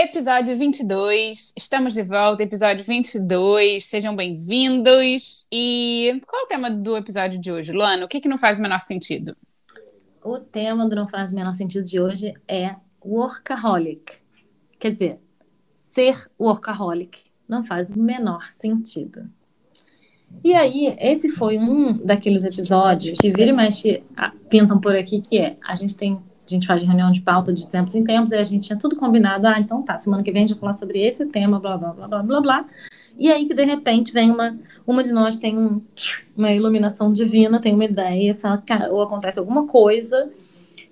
Episódio 22, estamos de volta, episódio 22, sejam bem-vindos. E qual é o tema do episódio de hoje, Luana? O que, que não faz o menor sentido? O tema do Não Faz o Menor Sentido de hoje é workaholic. Quer dizer, ser workaholic não faz o menor sentido. E aí, esse foi um daqueles episódios que vira e mexe, pintam por aqui, que é, a gente tem a gente faz reunião de pauta de tempos em tempos, e a gente tinha tudo combinado, ah, então tá, semana que vem a gente vai falar sobre esse tema, blá, blá, blá, blá, blá, blá. E aí que de repente vem uma, uma de nós tem um, uma iluminação divina, tem uma ideia, fala, ou acontece alguma coisa,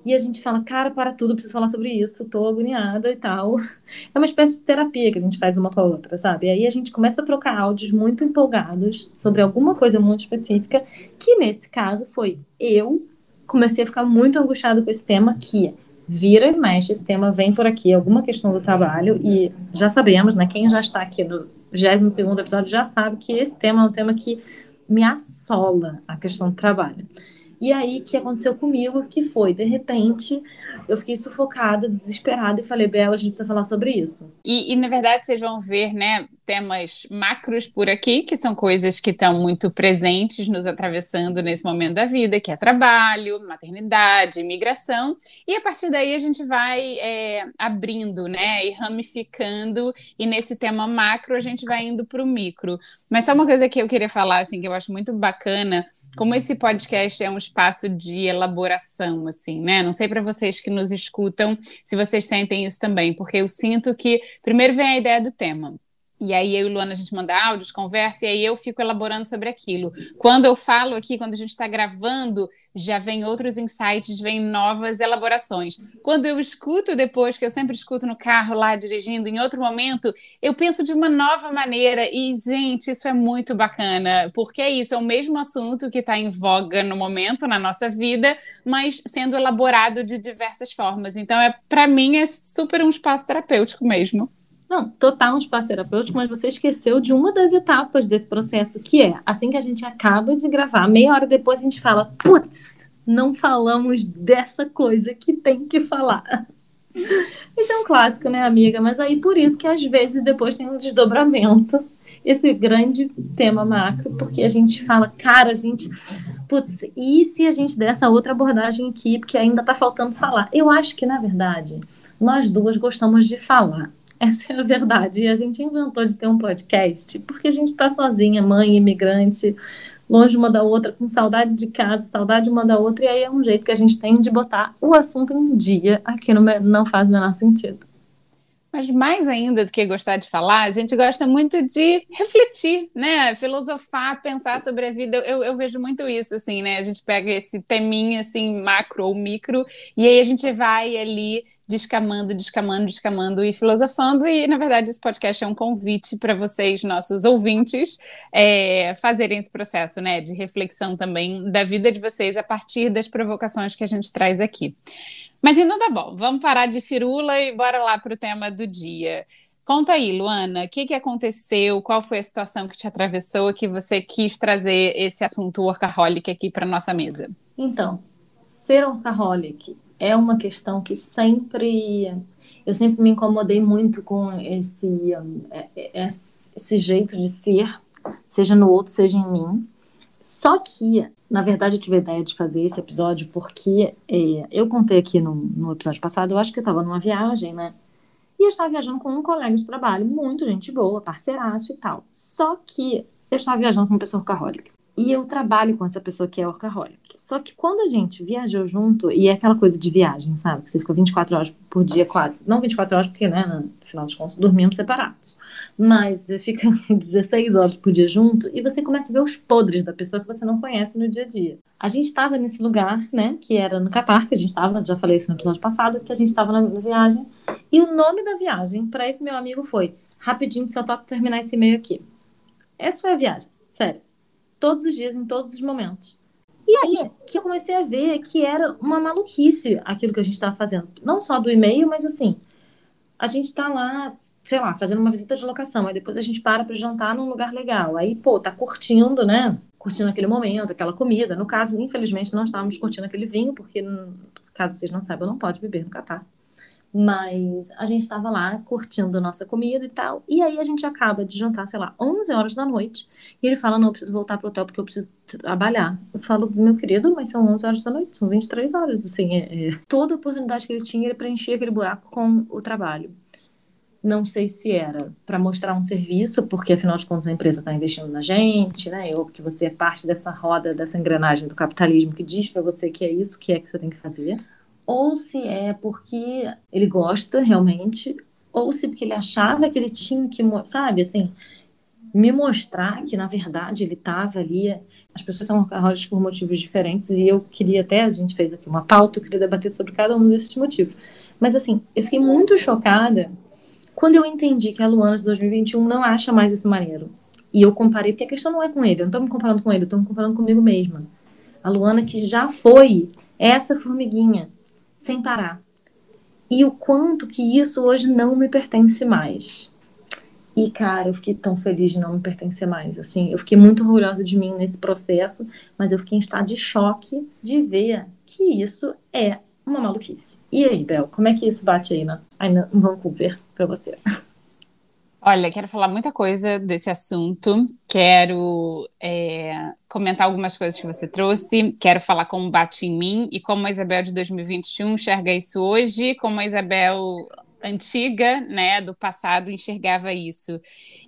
e a gente fala, cara, para tudo, preciso falar sobre isso, tô agoniada e tal. É uma espécie de terapia que a gente faz uma com a outra, sabe? E aí a gente começa a trocar áudios muito empolgados sobre alguma coisa muito específica, que nesse caso foi eu comecei a ficar muito angustiado com esse tema que vira e mexe, esse tema vem por aqui, alguma questão do trabalho, e já sabemos, né, quem já está aqui no 22 episódio já sabe que esse tema é um tema que me assola a questão do trabalho. E aí, o que aconteceu comigo, que foi, de repente, eu fiquei sufocada, desesperada, e falei, Bela, a gente precisa falar sobre isso. E, e, na verdade, vocês vão ver, né, temas macros por aqui, que são coisas que estão muito presentes, nos atravessando nesse momento da vida, que é trabalho, maternidade, imigração, e a partir daí a gente vai é, abrindo, né, e ramificando, e nesse tema macro a gente vai indo para o micro. Mas só uma coisa que eu queria falar, assim, que eu acho muito bacana, como esse podcast é um espaço de elaboração, assim, né? Não sei para vocês que nos escutam se vocês sentem isso também, porque eu sinto que primeiro vem a ideia do tema. E aí eu e Luana a gente manda áudios, conversa, e aí eu fico elaborando sobre aquilo. Quando eu falo aqui, quando a gente está gravando, já vem outros insights, vem novas elaborações. Quando eu escuto depois, que eu sempre escuto no carro lá dirigindo, em outro momento, eu penso de uma nova maneira. E, gente, isso é muito bacana, porque é isso, é o mesmo assunto que está em voga no momento, na nossa vida, mas sendo elaborado de diversas formas. Então, é para mim, é super um espaço terapêutico mesmo. Não, total um espaço terapêutico, mas você esqueceu de uma das etapas desse processo, que é assim que a gente acaba de gravar, meia hora depois a gente fala, putz, não falamos dessa coisa que tem que falar. Isso é um clássico, né, amiga? Mas aí por isso que às vezes depois tem um desdobramento, esse grande tema macro, porque a gente fala, cara, a gente. Putz, e se a gente der essa outra abordagem aqui, porque ainda tá faltando falar? Eu acho que, na verdade, nós duas gostamos de falar. Essa é a verdade. E a gente inventou de ter um podcast porque a gente está sozinha, mãe, imigrante, longe uma da outra, com saudade de casa, saudade uma da outra, e aí é um jeito que a gente tem de botar o assunto em dia aqui no Não Faz o Menor Sentido. Mas mais ainda do que gostar de falar, a gente gosta muito de refletir, né? Filosofar, pensar sobre a vida. Eu, eu vejo muito isso, assim, né? A gente pega esse teminha, assim, macro ou micro, e aí a gente vai ali descamando, descamando, descamando e filosofando. E, na verdade, esse podcast é um convite para vocês, nossos ouvintes, é, fazerem esse processo, né? De reflexão também da vida de vocês a partir das provocações que a gente traz aqui. Mas então tá bom, vamos parar de firula e bora lá para o tema do dia. Conta aí, Luana, o que, que aconteceu? Qual foi a situação que te atravessou que você quis trazer esse assunto workaholic aqui para nossa mesa? Então, ser workaholic é uma questão que sempre eu sempre me incomodei muito com esse é, é, esse jeito de ser, seja no outro, seja em mim Só que, na verdade, eu tive a ideia de fazer esse episódio porque é, eu contei aqui no, no episódio passado, eu acho que eu estava numa viagem, né? E eu estava viajando com um colega de trabalho, muito gente boa, parceiraço e tal. Só que eu estava viajando com uma pessoa workaholic. E eu trabalho com essa pessoa que é workaholic. Só que quando a gente viajou junto, e é aquela coisa de viagem, sabe? Que você fica 24 horas por dia quase. Não 24 horas, porque, né, no final dos contos, dormimos separados. Mas fica 16 horas por dia junto e você começa a ver os podres da pessoa que você não conhece no dia a dia. A gente estava nesse lugar, né, que era no Catar, que a gente estava, já falei isso no episódio passado, que a gente estava na, na viagem. E o nome da viagem para esse meu amigo foi Rapidinho, se eu topo terminar esse e-mail aqui. Essa foi a viagem, sério todos os dias, em todos os momentos. E aí que eu comecei a ver que era uma maluquice aquilo que a gente estava fazendo. Não só do e-mail, mas assim, a gente está lá, sei lá, fazendo uma visita de locação, aí depois a gente para para jantar num lugar legal. Aí, pô, tá curtindo, né? Curtindo aquele momento, aquela comida. No caso, infelizmente, não estávamos curtindo aquele vinho, porque, caso vocês não saibam, não pode beber no Catar. Mas a gente estava lá curtindo nossa comida e tal. E aí a gente acaba de jantar, sei lá, 11 horas da noite. E ele fala: Não, eu preciso voltar pro hotel porque eu preciso trabalhar. Eu falo: Meu querido, mas são 11 horas da noite, são 23 horas. Assim, é, é. Toda oportunidade que ele tinha, ele preenchia aquele buraco com o trabalho. Não sei se era para mostrar um serviço, porque afinal de contas a empresa está investindo na gente, né? Ou porque você é parte dessa roda, dessa engrenagem do capitalismo que diz para você que é isso que é que você tem que fazer ou se é porque ele gosta realmente, ou se porque ele achava que ele tinha que, sabe, assim, me mostrar que na verdade ele estava ali. As pessoas são workaholics por motivos diferentes e eu queria até, a gente fez aqui uma pauta, eu queria debater sobre cada um desses motivos. Mas assim, eu fiquei muito chocada quando eu entendi que a Luana de 2021 não acha mais isso maneiro. E eu comparei, porque a questão não é com ele, eu não estou me comparando com ele, eu estou me comparando comigo mesma. A Luana que já foi essa formiguinha sem parar. E o quanto que isso hoje não me pertence mais. E, cara, eu fiquei tão feliz de não me pertencer mais. Assim, eu fiquei muito orgulhosa de mim nesse processo, mas eu fiquei em estado de choque de ver que isso é uma maluquice. E aí, Bel, como é que isso bate aí, na, aí no Vancouver para você? Olha, quero falar muita coisa desse assunto. Quero é, comentar algumas coisas que você trouxe. Quero falar como bate em mim e como a Isabel de 2021 enxerga isso hoje, como a Isabel antiga, né, do passado enxergava isso.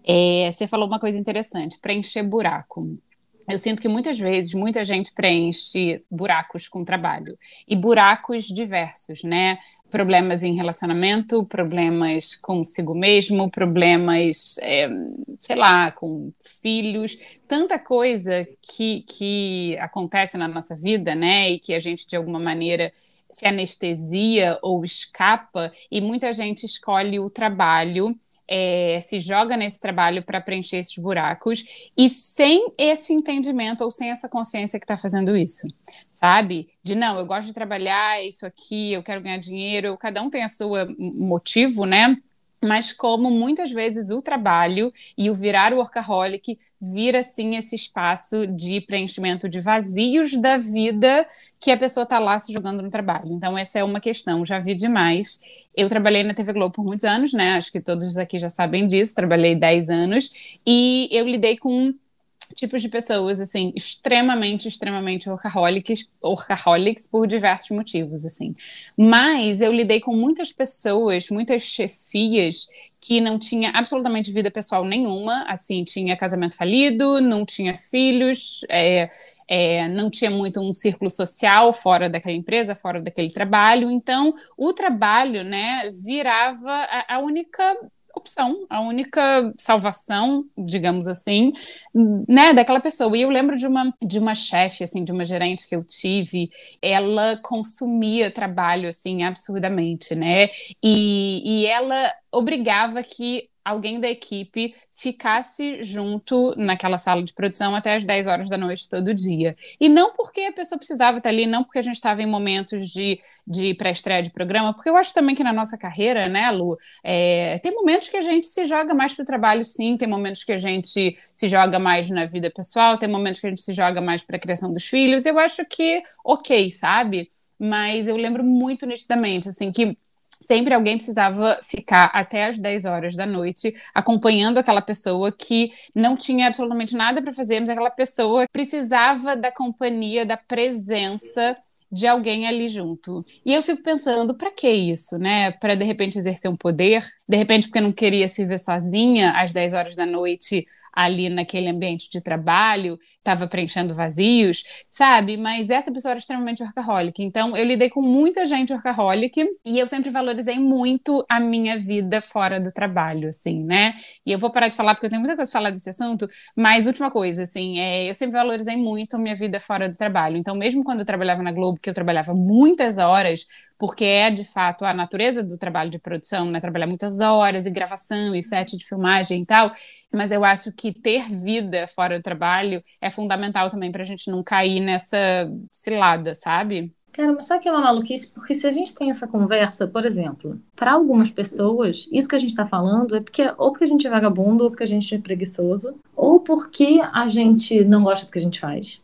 É, você falou uma coisa interessante: preencher buraco. Eu sinto que muitas vezes muita gente preenche buracos com trabalho e buracos diversos, né? Problemas em relacionamento, problemas consigo mesmo, problemas, é, sei lá, com filhos, tanta coisa que, que acontece na nossa vida, né? E que a gente de alguma maneira se anestesia ou escapa, e muita gente escolhe o trabalho é, se joga nesse trabalho para preencher esses buracos e sem esse entendimento ou sem essa consciência que está fazendo isso, sabe? De não, eu gosto de trabalhar, isso aqui, eu quero ganhar dinheiro, cada um tem a sua motivo, né? Mas como muitas vezes o trabalho e o virar workaholic vira assim esse espaço de preenchimento de vazios da vida que a pessoa está lá se jogando no trabalho. Então essa é uma questão, já vi demais. Eu trabalhei na TV Globo por muitos anos, né? Acho que todos aqui já sabem disso, trabalhei 10 anos e eu lidei com tipos de pessoas, assim, extremamente, extremamente workaholics, workaholics por diversos motivos, assim. Mas eu lidei com muitas pessoas, muitas chefias que não tinha absolutamente vida pessoal nenhuma, assim, tinha casamento falido, não tinha filhos, é, é, não tinha muito um círculo social fora daquela empresa, fora daquele trabalho, então o trabalho, né, virava a, a única opção, a única salvação, digamos assim, né, daquela pessoa. E eu lembro de uma de uma chefe assim, de uma gerente que eu tive, ela consumia trabalho assim absurdamente, né? E, e ela obrigava que alguém da equipe ficasse junto naquela sala de produção até as 10 horas da noite todo dia. E não porque a pessoa precisava estar ali, não porque a gente estava em momentos de, de pré-estreia de programa, porque eu acho também que na nossa carreira, né, Lu, é, tem momentos que a gente se joga mais para o trabalho, sim, tem momentos que a gente se joga mais na vida pessoal, tem momentos que a gente se joga mais para a criação dos filhos. Eu acho que, ok, sabe? Mas eu lembro muito nitidamente, assim, que sempre alguém precisava ficar até as 10 horas da noite acompanhando aquela pessoa que não tinha absolutamente nada para fazer, mas aquela pessoa precisava da companhia, da presença de alguém ali junto. E eu fico pensando, para que isso, né? Para de repente exercer um poder, de repente porque não queria se ver sozinha às 10 horas da noite ali naquele ambiente de trabalho, estava preenchendo vazios, sabe? Mas essa pessoa era extremamente workaholic. Então, eu lidei com muita gente workaholic e eu sempre valorizei muito a minha vida fora do trabalho, assim, né? E eu vou parar de falar porque eu tenho muita coisa para falar desse assunto, mas última coisa, assim, é, eu sempre valorizei muito a minha vida fora do trabalho. Então, mesmo quando eu trabalhava na Globo, que eu trabalhava muitas horas, porque é de fato a natureza do trabalho de produção, né? Trabalhar muitas horas e gravação e set de filmagem e tal, mas eu acho que ter vida fora do trabalho é fundamental também para a gente não cair nessa cilada, sabe? Cara, mas sabe que é uma maluquice? Porque se a gente tem essa conversa, por exemplo, para algumas pessoas, isso que a gente está falando é porque ou porque a gente é vagabundo, ou porque a gente é preguiçoso, ou porque a gente não gosta do que a gente faz.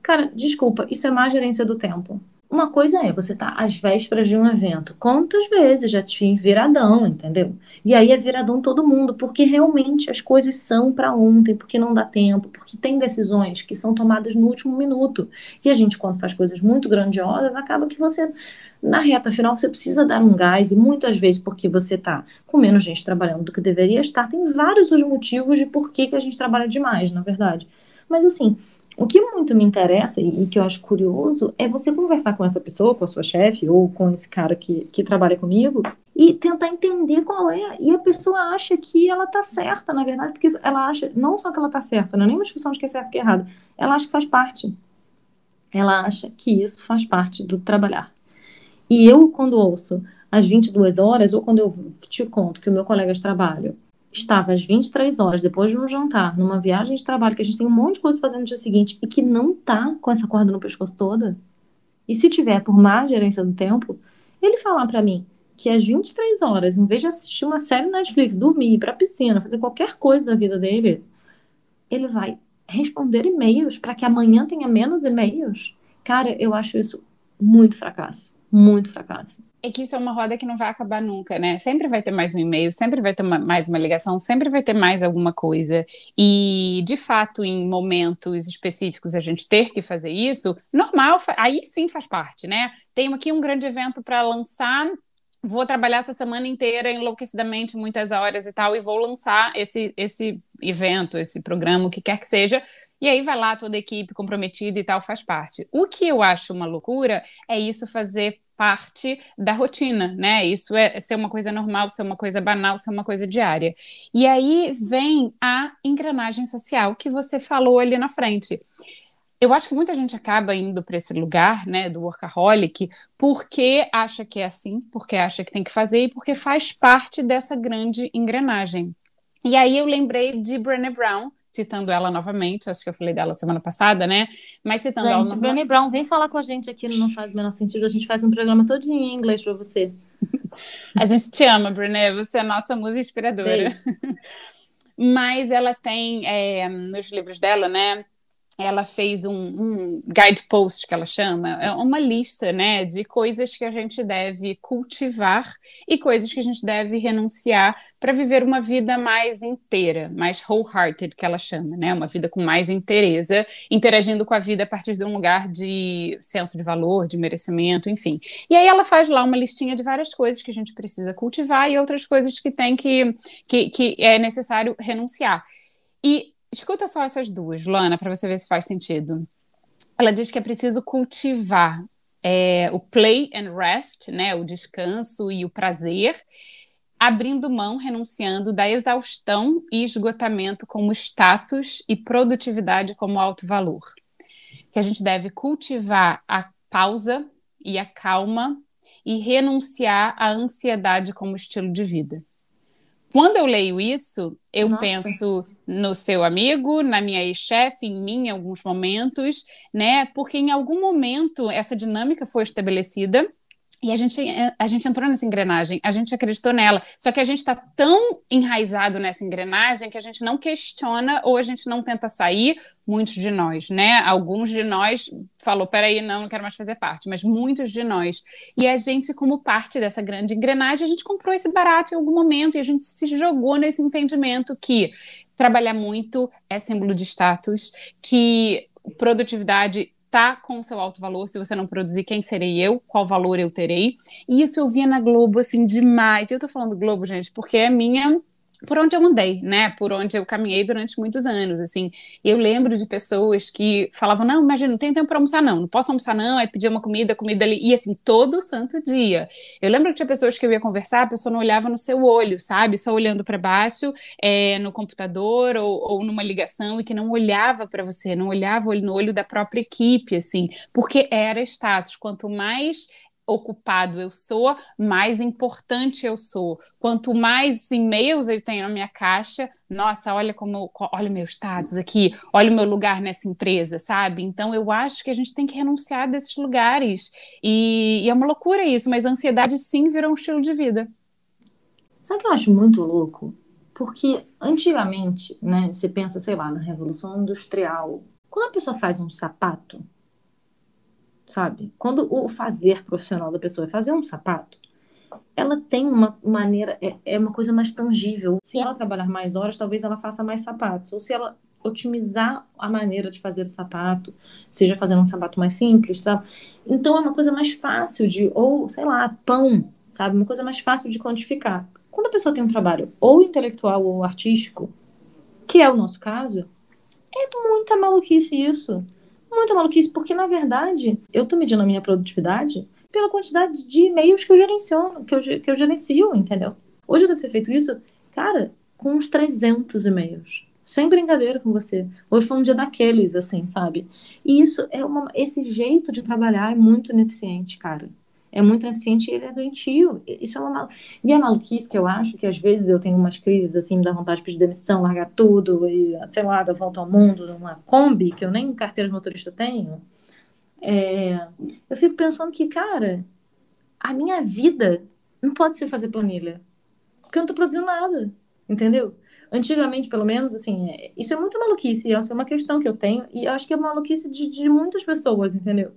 Cara, desculpa, isso é má gerência do tempo. Uma coisa é você tá às vésperas de um evento. Quantas vezes já tive viradão, entendeu? E aí é viradão todo mundo, porque realmente as coisas são para ontem, porque não dá tempo, porque tem decisões que são tomadas no último minuto. E a gente, quando faz coisas muito grandiosas, acaba que você, na reta final, você precisa dar um gás, e muitas vezes porque você tá com menos gente trabalhando do que deveria estar. Tem vários os motivos de por que, que a gente trabalha demais, na verdade. Mas assim o que muito me interessa e que eu acho curioso é você conversar com essa pessoa, com a sua chefe ou com esse cara que, que trabalha comigo e tentar entender qual é. E a pessoa acha que ela tá certa, na verdade, porque ela acha, não só que ela tá certa, não é nem uma discussão de que é certo e que é errado, ela acha que faz parte. Ela acha que isso faz parte do trabalhar. E eu, quando ouço às 22 horas, ou quando eu te conto que o meu colega de trabalho estava às 23 horas, depois de um jantar, numa viagem de trabalho, que a gente tem um monte de coisa fazendo no dia seguinte, e que não tá com essa corda no pescoço toda, e se tiver por má gerência do tempo, ele falar para mim que às 23 horas, em vez de assistir uma série Netflix, dormir, ir pra piscina, fazer qualquer coisa da vida dele, ele vai responder e-mails para que amanhã tenha menos e-mails. Cara, eu acho isso muito fracasso. Muito fracasso é que isso é uma roda que não vai acabar nunca, né? Sempre vai ter mais um e-mail, sempre vai ter uma, mais uma ligação, sempre vai ter mais alguma coisa. E, de fato, em momentos específicos a gente ter que fazer isso, normal, aí sim faz parte, né? Tenho aqui um grande evento para lançar, vou trabalhar essa semana inteira enlouquecidamente, muitas horas e tal, e vou lançar esse, esse evento, esse programa, o que quer que seja. E aí vai lá toda a equipe comprometida e tal, faz parte. O que eu acho uma loucura é isso fazer parte da rotina, né? Isso é ser uma coisa normal, ser uma coisa banal, ser uma coisa diária. E aí vem a engrenagem social que você falou ali na frente. Eu acho que muita gente acaba indo para esse lugar, né, do workaholic, porque acha que é assim, porque acha que tem que fazer e porque faz parte dessa grande engrenagem. E aí eu lembrei de Brené Brown, citando ela novamente, acho que eu falei dela semana passada, né? Mas citando gente, ela. Gente, Brown, vem falar com a gente aqui no Não Faz o Menor Sentido. A gente faz um programa todo em inglês para você. a gente te ama, Brené. Você é a nossa musa inspiradora. Mas ela tem, é, nos livros dela, né? Ela fez um, um guidepost que ela chama, é uma lista, né, de coisas que a gente deve cultivar e coisas que a gente deve renunciar para viver uma vida mais inteira, mais wholehearted, que ela chama, né, uma vida com mais inteireza, interagindo com a vida a partir de um lugar de senso de valor, de merecimento, enfim. E aí ela faz lá uma listinha de várias coisas que a gente precisa cultivar e outras coisas que tem que, que, que é necessário renunciar. E Escuta só essas duas, Luana, para você ver se faz sentido. Ela diz que é preciso cultivar é, o play and rest, né, o descanso e o prazer, abrindo mão, renunciando da exaustão e esgotamento como status e produtividade como alto valor. Que a gente deve cultivar a pausa e a calma e renunciar à ansiedade como estilo de vida. Quando eu leio isso, eu Nossa. penso no seu amigo, na minha ex-chefe, em mim em alguns momentos, né? Porque em algum momento essa dinâmica foi estabelecida E a gente, a gente entrou nessa engrenagem, a gente acreditou nela. Só que a gente está tão enraizado nessa engrenagem que a gente não questiona ou a gente não tenta sair. Muitos de nós, né? Alguns de nós falou: peraí, não, não quero mais fazer parte, mas muitos de nós. E a gente, como parte dessa grande engrenagem, a gente comprou esse barato em algum momento e a gente se jogou nesse entendimento que trabalhar muito é símbolo de status, que produtividade tá com o seu alto valor. Se você não produzir, quem serei eu? Qual valor eu terei? E isso eu via na Globo, assim, demais. Eu tô falando Globo, gente, porque é minha por onde eu andei, né? Por onde eu caminhei durante muitos anos, assim. Eu lembro de pessoas que falavam: "Não, imagina, não tem tempo para almoçar não, não posso almoçar não", aí pedia uma comida, comida ali, e assim, todo santo dia. Eu lembro que tinha pessoas que eu ia conversar, a pessoa não olhava no seu olho, sabe? Só olhando para baixo, é, no computador ou, ou, numa ligação e que não olhava para você, não olhava no olho da própria equipe, assim, porque era status. Quanto mais ocupado eu sou, mais importante eu sou. Quanto mais e-mails eu tenho na minha caixa, nossa, olha como olha o meu status aqui, olha o meu lugar nessa empresa, sabe? Então eu acho que a gente tem que renunciar desses lugares. E, e é uma loucura isso, mas a ansiedade sim virou um estilo de vida. Sabe o que eu acho muito louco? Porque antigamente, né, você pensa, sei lá, na Revolução Industrial, quando a pessoa faz um sapato, sabe? Quando o fazer profissional da pessoa é fazer um sapato, ela tem uma maneira, é, é uma coisa mais tangível. Se ela trabalhar mais horas, talvez ela faça mais sapatos. Ou se ela otimizar a maneira de fazer o sapato, seja fazendo um sapato mais simples, tá? Então é uma coisa mais fácil de, ou sei lá, pão, sabe? Uma coisa mais fácil de quantificar. Quando a pessoa tem um trabalho ou intelectual ou artístico, que é o nosso caso, é muita maluquice isso muita maluquice, porque na verdade eu tô medindo a minha produtividade pela quantidade de e-mails que eu gerencio, que eu, que eu gerencio, entendeu? Hoje eu devo ter feito isso, cara, com uns 300 e-mails. Sem brincadeira com você. Hoje foi um dia daqueles, assim, sabe? E isso é uma. Esse jeito de trabalhar é muito ineficiente, cara é muito eficiente e ele é doentio. Isso é uma mal... E a maluquice que eu acho que às vezes eu tenho umas crises assim, me dá vontade de pedir demissão, largar tudo e, sei lá, dar volta ao mundo numa Kombi, que eu nem carteira de motorista tenho. É... Eu fico pensando que, cara, a minha vida não pode ser fazer planilha. Porque eu não tô produzindo nada, entendeu? Antigamente, pelo menos, assim, é... isso é muito maluquice, isso é uma questão que eu tenho, e eu acho que é maluquice de, de muitas pessoas, entendeu?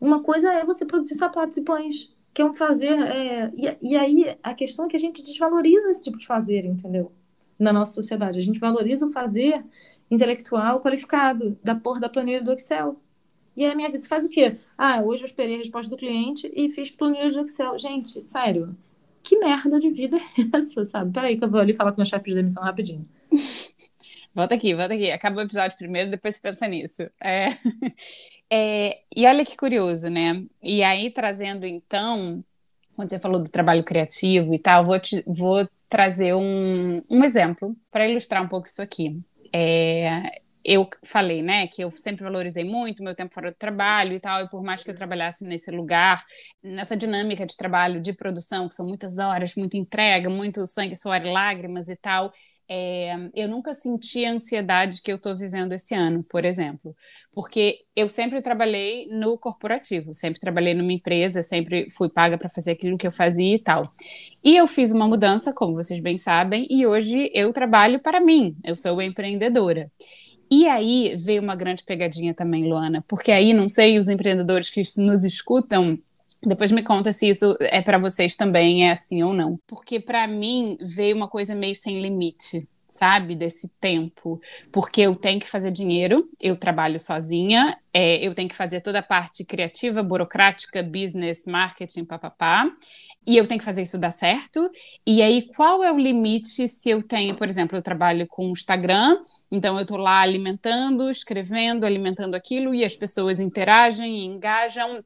Uma coisa é você produzir sapatos e pães, que é um fazer. É... E, e aí a questão é que a gente desvaloriza esse tipo de fazer, entendeu? Na nossa sociedade. A gente valoriza o fazer intelectual qualificado, da porra da planilha do Excel. E aí a minha vida faz o quê? Ah, hoje eu esperei a resposta do cliente e fiz planilha do Excel. Gente, sério, que merda de vida é essa, sabe? Peraí que eu vou ali falar com meu chefe de demissão rapidinho. Volta aqui, volta aqui. Acaba o episódio primeiro, depois você pensa nisso. É... É, e olha que curioso, né? E aí, trazendo então, quando você falou do trabalho criativo e tal, vou, te, vou trazer um, um exemplo para ilustrar um pouco isso aqui. É, eu falei, né, que eu sempre valorizei muito meu tempo fora do trabalho e tal, e por mais que eu trabalhasse nesse lugar, nessa dinâmica de trabalho, de produção, que são muitas horas, muita entrega, muito sangue, suor e lágrimas e tal, é, eu nunca senti a ansiedade que eu estou vivendo esse ano, por exemplo, porque eu sempre trabalhei no corporativo, sempre trabalhei numa empresa, sempre fui paga para fazer aquilo que eu fazia e tal. E eu fiz uma mudança, como vocês bem sabem, e hoje eu trabalho para mim, eu sou empreendedora. E aí veio uma grande pegadinha também, Luana, porque aí, não sei, os empreendedores que nos escutam, depois me conta se isso é para vocês também, é assim ou não. Porque para mim veio uma coisa meio sem limite, sabe? Desse tempo. Porque eu tenho que fazer dinheiro, eu trabalho sozinha, é, eu tenho que fazer toda a parte criativa, burocrática, business, marketing, papapá. E eu tenho que fazer isso dar certo. E aí, qual é o limite se eu tenho, por exemplo, eu trabalho com Instagram, então eu estou lá alimentando, escrevendo, alimentando aquilo, e as pessoas interagem, engajam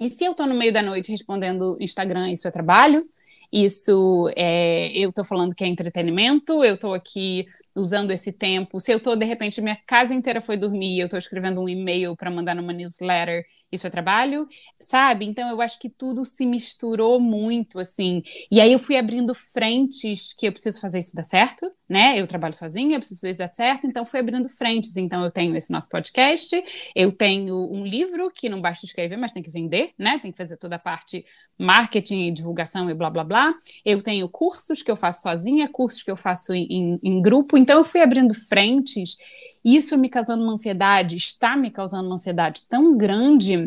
e se eu estou no meio da noite respondendo Instagram, isso é trabalho? Isso é, eu estou falando que é entretenimento, eu estou aqui usando esse tempo. Se eu estou, de repente, minha casa inteira foi dormir, eu estou escrevendo um e-mail para mandar numa newsletter, isso é trabalho, sabe? Então eu acho que tudo se misturou muito, assim. E aí eu fui abrindo frentes que eu preciso fazer isso dar certo, né? Eu trabalho sozinha, eu preciso fazer isso dar certo, então fui abrindo frentes. Então eu tenho esse nosso podcast, eu tenho um livro que não basta escrever, mas tem que vender, né? Tem que fazer toda a parte marketing divulgação e blá blá blá. Eu tenho cursos que eu faço sozinha, cursos que eu faço em, em grupo. Então eu fui abrindo frentes, isso me causando uma ansiedade, está me causando uma ansiedade tão grande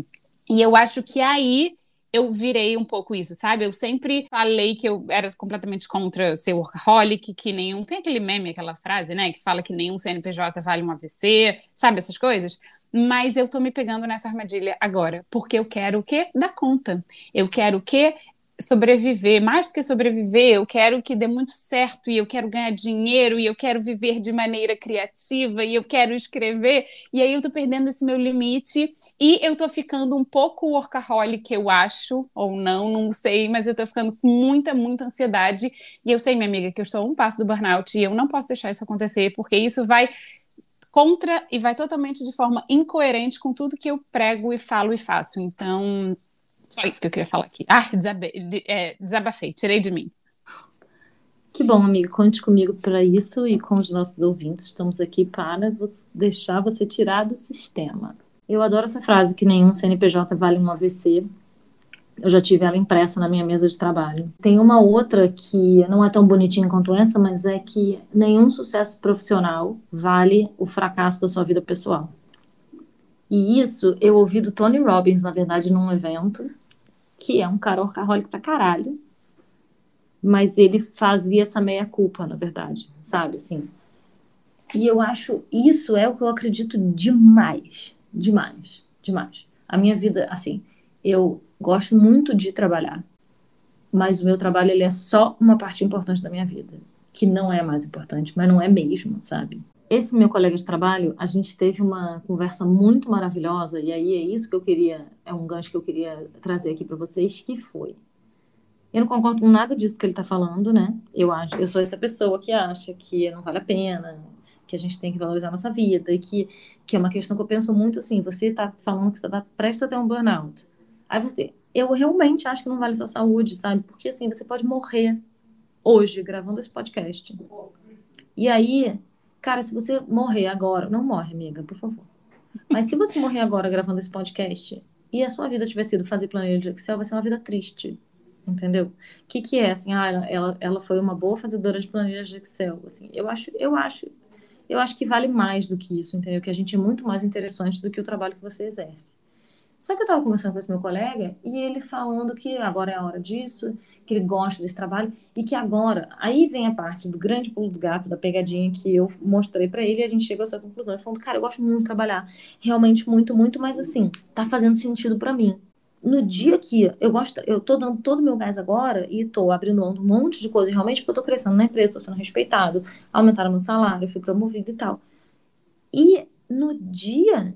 e eu acho que aí eu virei um pouco isso, sabe? Eu sempre falei que eu era completamente contra ser workaholic, que nenhum. Tem aquele meme, aquela frase, né? Que fala que nenhum CNPJ vale um AVC, sabe? Essas coisas. Mas eu tô me pegando nessa armadilha agora, porque eu quero o quê? Dar conta. Eu quero o quê? Sobreviver, mais do que sobreviver, eu quero que dê muito certo e eu quero ganhar dinheiro e eu quero viver de maneira criativa e eu quero escrever. E aí eu tô perdendo esse meu limite e eu tô ficando um pouco workaholic, eu acho, ou não, não sei, mas eu tô ficando com muita, muita ansiedade. E eu sei, minha amiga, que eu estou um passo do burnout e eu não posso deixar isso acontecer, porque isso vai contra e vai totalmente de forma incoerente com tudo que eu prego e falo e faço. Então, só isso que eu queria falar aqui. Ah, desabe, é, desabafei, tirei de mim. Que bom, amigo. Conte comigo para isso e com os nossos ouvintes. Estamos aqui para você, deixar você tirar do sistema. Eu adoro essa frase que nenhum CNPJ vale um AVC. Eu já tive ela impressa na minha mesa de trabalho. Tem uma outra que não é tão bonitinha quanto essa, mas é que nenhum sucesso profissional vale o fracasso da sua vida pessoal. E isso eu ouvi do Tony Robbins, na verdade, num evento, que é um cara orcaholic pra caralho. Mas ele fazia essa meia-culpa, na verdade, sabe? Assim. E eu acho, isso é o que eu acredito demais. Demais. Demais. A minha vida, assim, eu gosto muito de trabalhar. Mas o meu trabalho, ele é só uma parte importante da minha vida. Que não é mais importante, mas não é mesmo, sabe? Esse meu colega de trabalho, a gente teve uma conversa muito maravilhosa, e aí é isso que eu queria, é um gancho que eu queria trazer aqui para vocês, que foi. Eu não concordo com nada disso que ele está falando, né? Eu acho, eu sou essa pessoa que acha que não vale a pena, que a gente tem que valorizar a nossa vida, e que, que é uma questão que eu penso muito assim, você está falando que você está prestes a ter um burnout. Aí você, eu realmente acho que não vale a sua saúde, sabe? Porque assim, você pode morrer hoje gravando esse podcast. E aí, Cara, se você morrer agora, não morre, amiga, por favor. Mas se você morrer agora gravando esse podcast e a sua vida tiver sido fazer planilha de Excel, vai ser uma vida triste. Entendeu? O que, que é assim? Ah, ela, ela foi uma boa fazedora de planilhas de Excel. Assim, eu acho, eu acho, eu acho que vale mais do que isso, entendeu? Que a gente é muito mais interessante do que o trabalho que você exerce. Só que eu estava conversando com esse meu colega e ele falando que agora é a hora disso, que ele gosta desse trabalho e que agora, aí vem a parte do grande pulo do gato, da pegadinha que eu mostrei para ele e a gente chegou a essa conclusão. Ele falando, cara, eu gosto muito de trabalhar, realmente muito, muito, mas assim, tá fazendo sentido para mim. No dia que eu gosto, eu tô dando todo o meu gás agora e tô abrindo um monte de coisa, realmente porque eu tô crescendo na empresa, tô sendo respeitado, aumentaram meu salário, fui promovido e tal. E no dia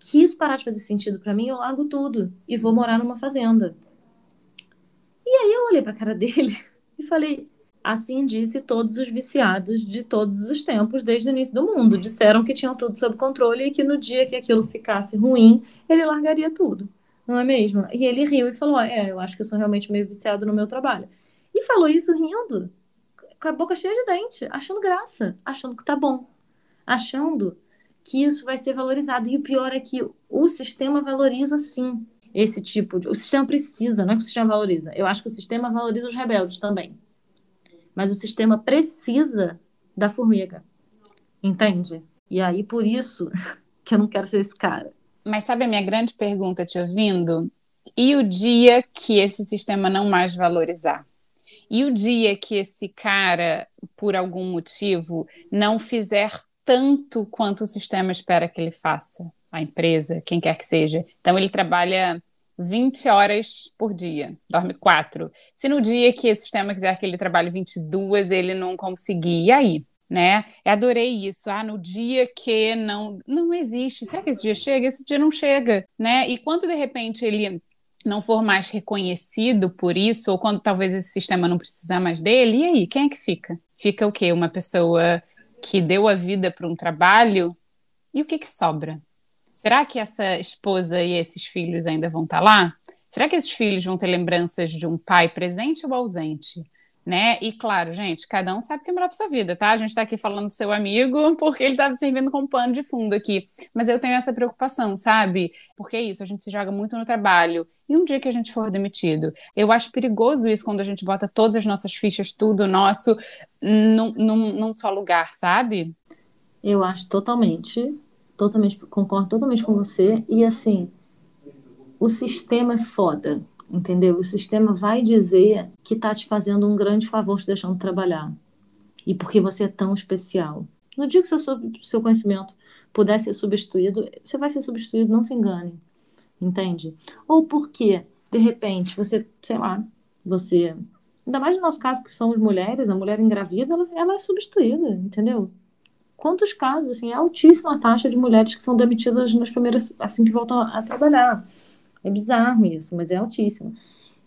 que isso parar de fazer sentido para mim, eu largo tudo e vou morar numa fazenda. E aí eu olhei para a cara dele e falei: assim disse todos os viciados de todos os tempos, desde o início do mundo. Disseram que tinham tudo sob controle e que no dia que aquilo ficasse ruim, ele largaria tudo. Não é mesmo? E ele riu e falou: É, eu acho que eu sou realmente meio viciado no meu trabalho. E falou isso rindo, com a boca cheia de dente, achando graça, achando que tá bom, achando que isso vai ser valorizado. E o pior é que o sistema valoriza sim esse tipo de. O sistema precisa, não é que o sistema valoriza. Eu acho que o sistema valoriza os rebeldes também. Mas o sistema precisa da formiga. Entende? E aí, por isso que eu não quero ser esse cara. Mas sabe a minha grande pergunta te ouvindo? E o dia que esse sistema não mais valorizar? E o dia que esse cara, por algum motivo, não fizer tanto quanto o sistema espera que ele faça, a empresa, quem quer que seja. Então, ele trabalha 20 horas por dia, dorme 4. Se no dia que o sistema quiser que ele trabalhe 22, ele não conseguir, e aí? Né? Eu adorei isso. Ah, no dia que não não existe. Será que esse dia chega? Esse dia não chega, né? E quando de repente ele não for mais reconhecido por isso, ou quando talvez esse sistema não precisar mais dele, e aí, quem é que fica? Fica o quê? Uma pessoa que deu a vida para um trabalho, e o que, que sobra? será que essa esposa e esses filhos ainda vão estar lá? Será que esses filhos vão ter lembranças de um pai presente ou ausente? Né? E claro, gente, cada um sabe que é melhor para sua vida, tá? A gente está aqui falando do seu amigo porque ele estava servindo como pano de fundo aqui. Mas eu tenho essa preocupação, sabe? Porque é isso, a gente se joga muito no trabalho. E um dia que a gente for demitido? Eu acho perigoso isso quando a gente bota todas as nossas fichas, tudo nosso, num, num, num só lugar, sabe? Eu acho totalmente, totalmente, concordo totalmente com você. E assim, o sistema é foda, entendeu? O sistema vai dizer que tá te fazendo um grande favor te deixando trabalhar. E porque você é tão especial. No dia que seu, seu conhecimento puder ser substituído, você vai ser substituído, não se engane. Entende? Ou porque, de repente, você, sei lá, você. Ainda mais no nosso caso, que somos mulheres, a mulher engravida, ela, ela é substituída, entendeu? Quantos casos, assim, é altíssima a taxa de mulheres que são demitidas nas primeiras, assim que voltam a trabalhar. É bizarro isso, mas é altíssimo.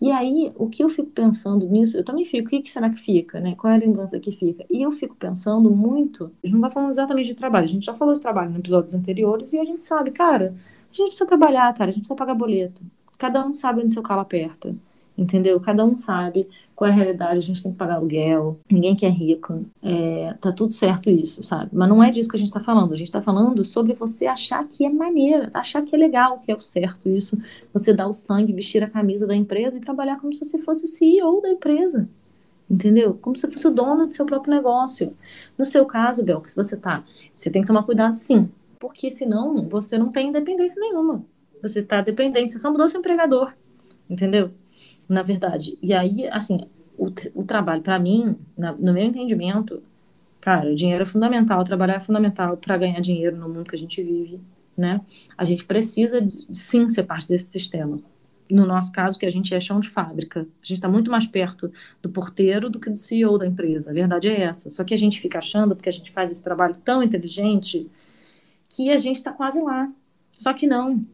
E aí, o que eu fico pensando nisso, eu também fico, o que, será que fica, né? Qual é a lembrança que fica? E eu fico pensando muito, a gente não vai falando exatamente de trabalho, a gente já falou de trabalho em episódios anteriores e a gente sabe, cara, a gente precisa trabalhar, cara, a gente precisa pagar boleto. Cada um sabe onde seu calo aperta, entendeu? Cada um sabe qual é a realidade, a gente tem que pagar aluguel, ninguém quer rico, é, tá tudo certo isso, sabe? Mas não é disso que a gente tá falando, a gente tá falando sobre você achar que é maneira, achar que é legal, que é o certo isso, você dar o sangue, vestir a camisa da empresa e trabalhar como se você fosse o CEO da empresa, entendeu? Como se fosse o dono do seu próprio negócio. No seu caso, Bel, que se você tá, você tem que tomar cuidado sim, porque senão você não tem independência nenhuma. Você tá dependente, você só mudou seu empregador, entendeu? Na verdade. E aí, assim, o, o trabalho, para mim, na, no meu entendimento, cara, o dinheiro é fundamental, trabalhar é fundamental para ganhar dinheiro no mundo que a gente vive, né? A gente precisa, de, sim, ser parte desse sistema. No nosso caso, que a gente é chão de fábrica. A gente está muito mais perto do porteiro do que do CEO da empresa. A verdade é essa. Só que a gente fica achando, porque a gente faz esse trabalho tão inteligente, que a gente está quase lá. Só que não.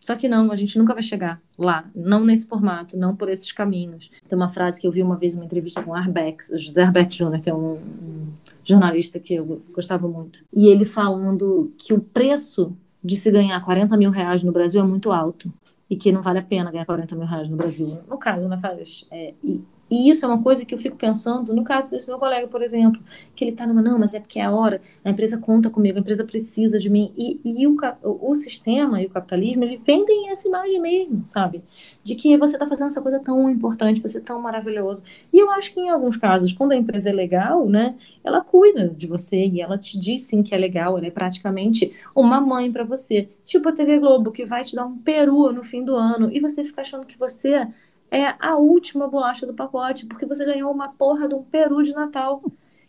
Só que não, a gente nunca vai chegar lá, não nesse formato, não por esses caminhos. Tem uma frase que eu vi uma vez uma entrevista com o Arbex, José Arbex Jr., que é um, um jornalista que eu gostava muito. E ele falando que o preço de se ganhar 40 mil reais no Brasil é muito alto e que não vale a pena ganhar 40 mil reais no Brasil. No caso, né, Faz? É, e, e isso é uma coisa que eu fico pensando, no caso desse meu colega, por exemplo, que ele está numa, não, mas é porque é a hora, a empresa conta comigo, a empresa precisa de mim. E, e o, o sistema e o capitalismo, ele vendem essa imagem mesmo, sabe? De que você está fazendo essa coisa tão importante, você é tão maravilhoso. E eu acho que em alguns casos, quando a empresa é legal, né, ela cuida de você e ela te diz sim que é legal, ela é praticamente uma mãe para você. Tipo a TV Globo, que vai te dar um peru no fim do ano e você fica achando que você é a última bolacha do pacote, porque você ganhou uma porra de um peru de Natal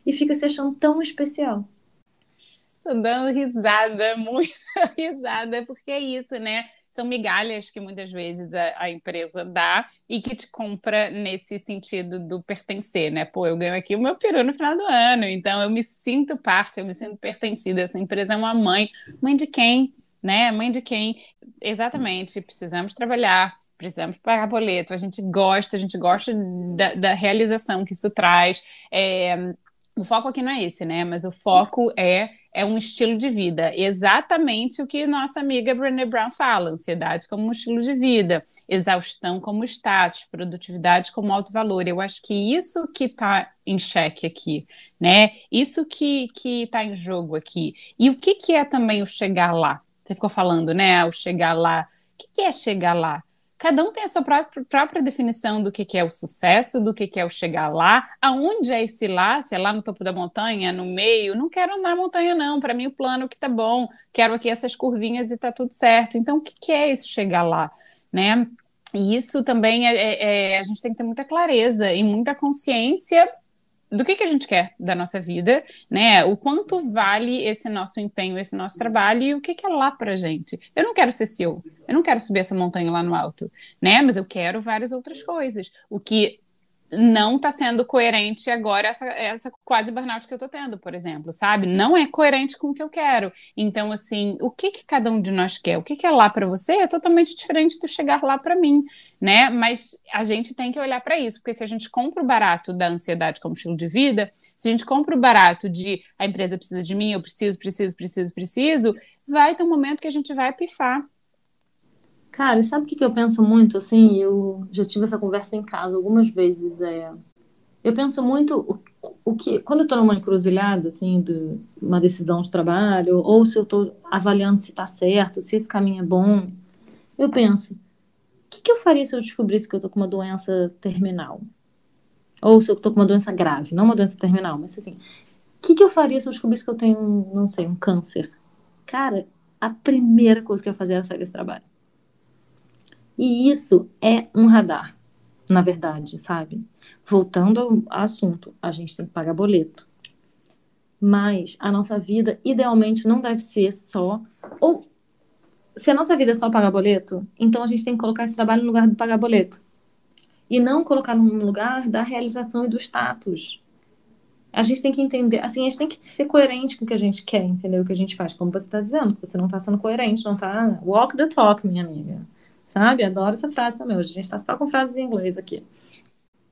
e fica se achando tão especial. Tô dando risada, muita risada, porque é isso, né? São migalhas que muitas vezes a, a, empresa dá e que te compra nesse sentido do pertencer, né? Pô, eu ganho aqui o meu peru no final do ano, então eu me sinto parte, eu me sinto pertencida. Essa empresa é uma mãe. Mãe de quem? Né? Mãe de quem? Exatamente, precisamos trabalhar, precisamos pagar boleto, a gente gosta, a gente gosta da, da realização que isso traz. É, o foco aqui não é esse, né? Mas o foco é é um estilo de vida, exatamente o que nossa amiga Brené Brown fala: ansiedade como um estilo de vida, exaustão como status, produtividade como alto valor. Eu acho que isso que está em xeque aqui, né? Isso que está em jogo aqui. E o que que é também o chegar lá? Você ficou falando, né? O chegar lá. O que, que é chegar lá? Cada um tem a sua própria definição do que, que é o sucesso, do que, que é o chegar lá, aonde é esse lá, se é lá no topo da montanha, no meio, não quero andar na montanha não, para mim o plano que tá bom, quero aqui essas curvinhas e tá tudo certo, então o que, que é esse chegar lá, né? E isso também é, é, é a gente tem que ter muita clareza e muita consciência do que, que a gente quer da nossa vida, né? O quanto vale esse nosso empenho, esse nosso trabalho e o que, que é lá pra gente. Eu não quero ser CEO, eu não quero subir essa montanha lá no alto, né? Mas eu quero várias outras coisas. O que não está sendo coerente agora essa, essa quase burnout que eu estou tendo, por exemplo, sabe? Não é coerente com o que eu quero. Então, assim, o que, que cada um de nós quer? O que, que é lá para você é totalmente diferente do chegar lá para mim, né? Mas a gente tem que olhar para isso, porque se a gente compra o barato da ansiedade como estilo de vida, se a gente compra o barato de a empresa precisa de mim, eu preciso, preciso, preciso, preciso, vai ter um momento que a gente vai pifar. Cara, sabe o que, que eu penso muito? Assim, eu já tive essa conversa em casa algumas vezes. É, eu penso muito o, o que quando eu estou numa encruzilhada, assim, de uma decisão de trabalho, ou se eu estou avaliando se está certo, se esse caminho é bom, eu penso, o que, que eu faria se eu descobrisse que eu estou com uma doença terminal? Ou se eu estou com uma doença grave, não uma doença terminal, mas assim, o que, que eu faria se eu descobrisse que eu tenho, não sei, um câncer? Cara, a primeira coisa que eu ia fazer era sair desse trabalho. E isso é um radar, na verdade, sabe? Voltando ao assunto, a gente tem que pagar boleto. Mas a nossa vida, idealmente, não deve ser só. Ou, se a nossa vida é só pagar boleto, então a gente tem que colocar esse trabalho no lugar de pagar boleto. E não colocar no lugar da realização e do status. A gente tem que entender, assim, a gente tem que ser coerente com o que a gente quer, entender o que a gente faz. Como você está dizendo, você não está sendo coerente, não está. Walk the talk, minha amiga sabe? Adoro essa frase também. Hoje a gente está só com frases em inglês aqui.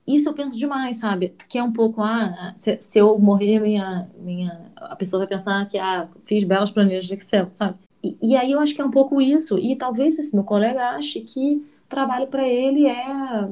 Isso eu penso demais, sabe? Que é um pouco, ah, se, se, eu morrer, minha, minha, a pessoa vai pensar que, ah, fiz belas planilhas de Excel, sabe? E, e aí eu acho que é um pouco isso. E talvez esse meu colega ache que trabalho para ele é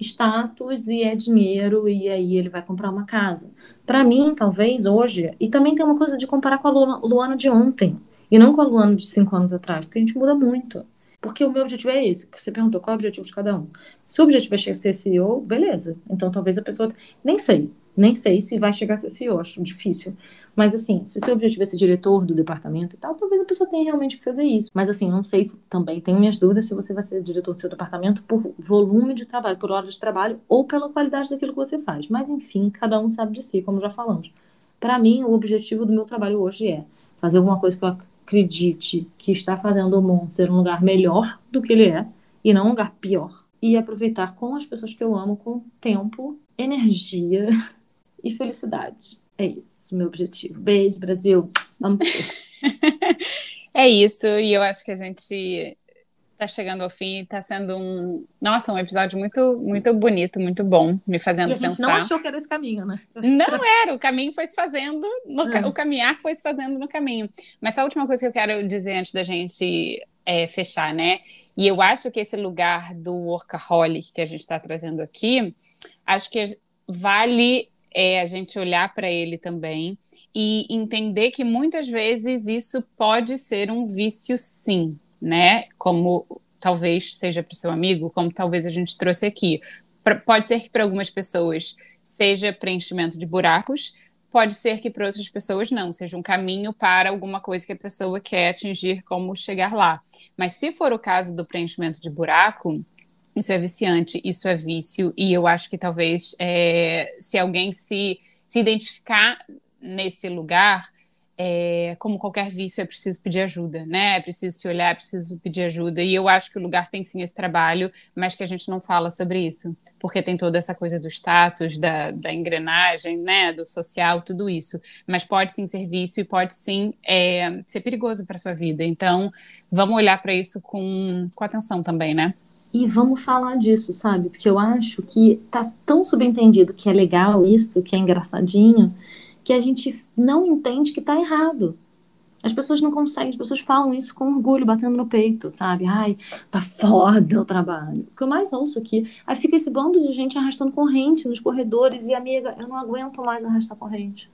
status e é dinheiro e aí ele vai comprar uma casa. Para mim, talvez hoje, e também tem uma coisa de comparar com a Luana, de ontem e não com a Luana de cinco anos atrás, porque a gente muda muito. Porque o meu objetivo é esse, você perguntou qual é o objetivo de cada um. Se o objetivo é ser CEO, beleza. Então talvez a pessoa. Nem sei. Nem sei se vai chegar a ser CEO, acho difícil. Mas assim, se o seu objetivo é ser diretor do departamento e tal, talvez a pessoa tenha realmente que fazer isso. Mas assim, não sei se também tenho minhas dúvidas se você vai ser diretor do seu departamento por volume de trabalho, por hora de trabalho ou pela qualidade daquilo que você faz. Mas enfim, cada um sabe de si, como já falamos. Para mim, o objetivo do meu trabalho hoje é fazer alguma coisa que eu acredite que está fazendo o mundo ser um lugar melhor do que ele é e não um lugar pior. E aproveitar com as pessoas que eu amo com tempo, energia e felicidade. É isso, meu objetivo. Beijo, Brasil. Amo É isso, e eu acho que a gente está chegando ao fim, está sendo um, nossa, um episódio muito, muito bonito, muito bom, me fazendo e a gente pensar. não achou que era esse caminho, né? Não era, o caminho foi se fazendo, no, é. o caminhar foi se fazendo no caminho. Mas a última coisa que eu quero dizer antes da gente é, fechar, né? E eu acho que esse lugar do workaholic que a gente está trazendo aqui, acho que vale é a gente olhar para ele também e entender que muitas vezes isso pode ser um vício, sim, né? Como talvez seja para o seu amigo, como talvez a gente trouxe aqui. Pra, pode ser que para algumas pessoas seja preenchimento de buracos, pode ser que para outras pessoas não, seja um caminho para alguma coisa que a pessoa quer atingir, como chegar lá. Mas se for o caso do preenchimento de buraco, isso é viciante, isso é vício, e eu acho que talvez é, se alguém se, se identificar nesse lugar, é, como qualquer vício, é preciso pedir ajuda, né? É preciso se olhar, é preciso pedir ajuda. E eu acho que o lugar tem sim esse trabalho, mas que a gente não fala sobre isso, porque tem toda essa coisa do status, da, da engrenagem, né? Do social, tudo isso. Mas pode sim ser vício e pode sim é, ser perigoso para sua vida. Então, vamos olhar para isso com, com atenção também, né? E vamos falar disso, sabe? Porque eu acho que tá tão subentendido que é legal isso, que é engraçadinho que a gente não entende que está errado. As pessoas não conseguem, as pessoas falam isso com orgulho, batendo no peito, sabe? Ai, tá foda o trabalho. O que eu mais ouço aqui, aí fica esse bando de gente arrastando corrente nos corredores e, amiga, eu não aguento mais arrastar corrente.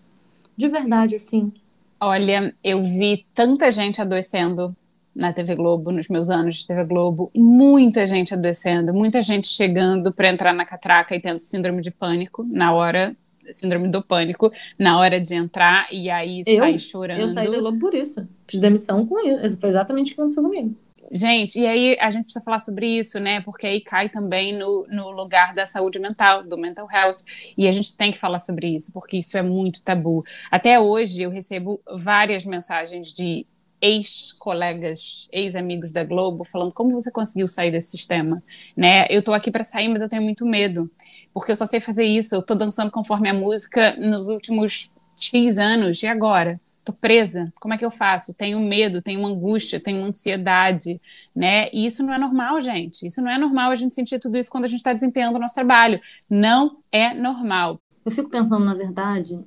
De verdade, assim. Olha, eu vi tanta gente adoecendo na TV Globo, nos meus anos de TV Globo, muita gente adoecendo, muita gente chegando para entrar na catraca e tendo síndrome de pânico na hora síndrome do pânico na hora de entrar e aí eu, sair chorando. Eu saí da Globo por isso. Fiz demissão com isso. Foi exatamente o que aconteceu comigo. Gente, e aí a gente precisa falar sobre isso, né? Porque aí cai também no, no lugar da saúde mental, do mental health. E a gente tem que falar sobre isso, porque isso é muito tabu. Até hoje eu recebo várias mensagens de ex-colegas, ex-amigos da Globo, falando como você conseguiu sair desse sistema, né? Eu tô aqui para sair, mas eu tenho muito medo, porque eu só sei fazer isso, eu tô dançando conforme a música nos últimos X anos, e agora? Tô presa, como é que eu faço? Tenho medo, tenho angústia, tenho ansiedade, né? E isso não é normal, gente. Isso não é normal a gente sentir tudo isso quando a gente está desempenhando o nosso trabalho. Não é normal. Eu fico pensando, na verdade,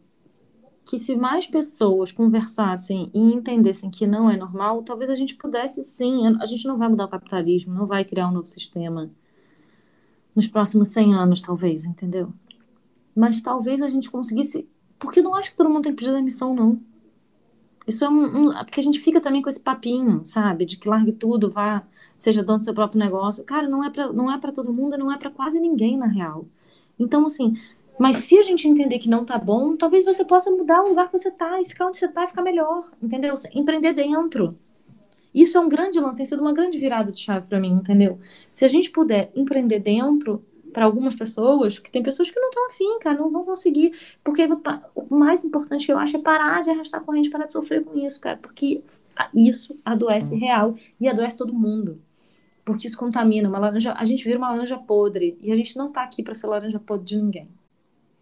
que se mais pessoas conversassem e entendessem que não é normal, talvez a gente pudesse sim. A gente não vai mudar o capitalismo, não vai criar um novo sistema nos próximos 100 anos, talvez, entendeu? Mas talvez a gente conseguisse. Porque eu não acho que todo mundo tem que pedir demissão, não. Isso é um, um, Porque a gente fica também com esse papinho, sabe? De que largue tudo, vá, seja dono do seu próprio negócio. Cara, não é para é todo mundo, não é para quase ninguém, na real. Então, assim, mas se a gente entender que não tá bom, talvez você possa mudar o lugar que você tá e ficar onde você tá e ficar melhor, entendeu? Empreender dentro. Isso é um grande lance, tem sido uma grande virada de chave para mim, entendeu? Se a gente puder empreender dentro, para algumas pessoas, que tem pessoas que não estão afim, cara, não vão conseguir, porque o mais importante que eu acho é parar de arrastar a corrente, parar de sofrer com isso, cara, porque isso adoece real e adoece todo mundo. Porque isso contamina, uma laranja, a gente vira uma laranja podre e a gente não tá aqui para ser laranja podre de ninguém.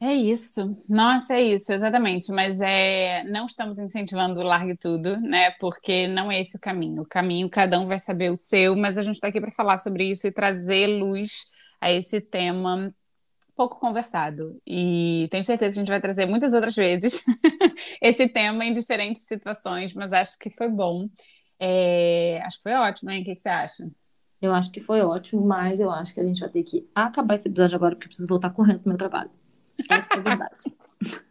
É isso, nossa, é isso, exatamente. Mas é, não estamos incentivando o largue tudo, né? Porque não é esse o caminho. O caminho, cada um vai saber o seu, mas a gente está aqui para falar sobre isso e trazer luz a esse tema pouco conversado. E tenho certeza que a gente vai trazer muitas outras vezes esse tema em diferentes situações, mas acho que foi bom. É, acho que foi ótimo, hein? O que, que você acha? Eu acho que foi ótimo, mas eu acho que a gente vai ter que acabar esse episódio agora, porque eu preciso voltar correndo pro meu trabalho. Essa é a verdade.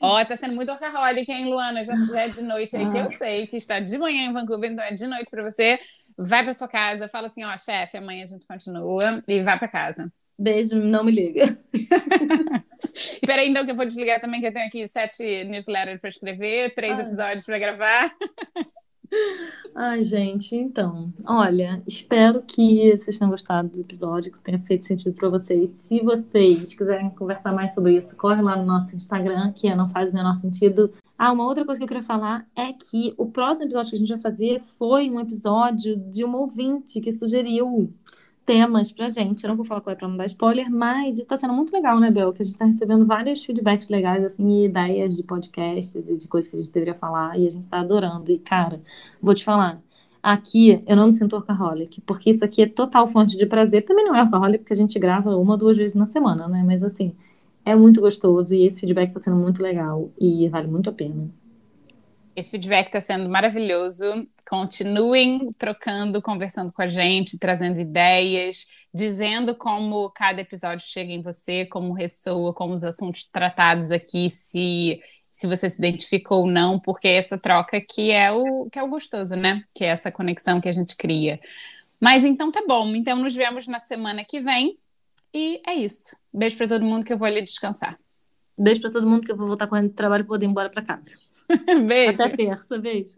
Ó, oh, tá sendo muito workaholic, hein, Luana? Já é de noite aí, ah. que eu sei que está de manhã em Vancouver, então é de noite para você. Vai para sua casa, fala assim, ó, chefe, amanhã a gente continua e vai para casa. Beijo, não me liga. Espera aí, então, que eu vou desligar também, que eu tenho aqui sete newsletters para escrever, três Ai. episódios para gravar. Ai, gente, então, olha, espero que vocês tenham gostado do episódio, que tenha feito sentido para vocês. Se vocês quiserem conversar mais sobre isso, corre lá no nosso Instagram, que é Não Faz o Menor Sentido. Ah, uma outra coisa que eu queria falar é que o próximo episódio que a gente vai fazer foi um episódio de uma ouvinte que sugeriu temas pra gente. Eu não vou falar qual é pra não dar spoiler, mas está sendo muito legal, né, Bel? Que a gente está recebendo vários feedbacks legais, assim, e ideias de podcasts e de coisas que a gente deveria falar, e a gente está adorando. E, cara, vou te falar, aqui eu não me sinto workaholic, porque isso aqui é total fonte de prazer. Também não é workaholic, porque a gente grava uma duas vezes na semana, né? Mas, assim, é muito gostoso e esse feedback está sendo muito legal e vale muito a pena. Esse feedback está sendo maravilhoso. Continuem trocando, conversando com a gente, trazendo ideias, dizendo como cada episódio chega em você, como ressoa, como os assuntos tratados aqui, se, se você se identificou ou não, porque é essa troca que é o que é o gostoso, né? Que é essa conexão que a gente cria. Mas então tá bom. Então nos vemos na semana que vem. E é isso. Beijo para todo mundo que eu vou ali descansar. Beijo para todo mundo que eu vou voltar correndo do trabalho e poder ir embora para casa. beijo. Até terça. Beijo.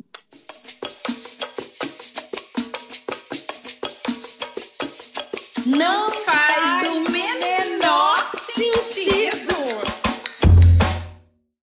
Não faz